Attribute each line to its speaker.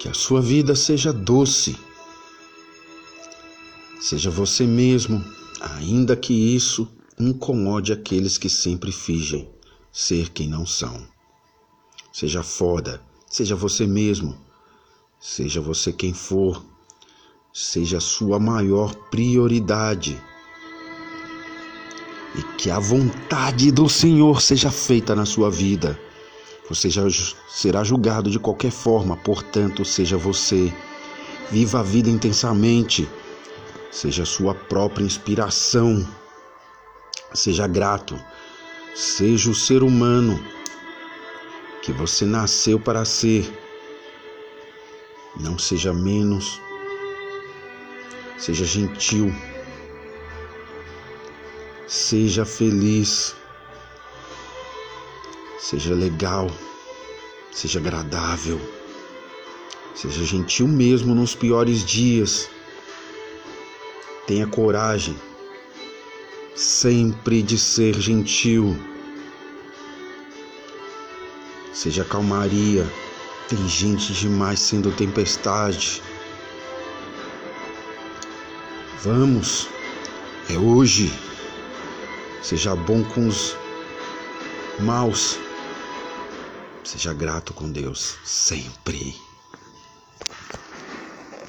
Speaker 1: Que a sua vida seja doce. Seja você mesmo, ainda que isso incomode aqueles que sempre fingem ser quem não são. Seja foda, seja você mesmo, seja você quem for, seja a sua maior prioridade. E que a vontade do Senhor seja feita na sua vida. Você já será julgado de qualquer forma, portanto, seja você. Viva a vida intensamente. Seja sua própria inspiração. Seja grato. Seja o ser humano que você nasceu para ser. Não seja menos. Seja gentil. Seja feliz. Seja legal. Seja agradável. Seja gentil mesmo nos piores dias. Tenha coragem sempre de ser gentil. Seja calmaria. Tem gente demais sendo tempestade. Vamos, é hoje. Seja bom com os maus. Seja grato com Deus sempre.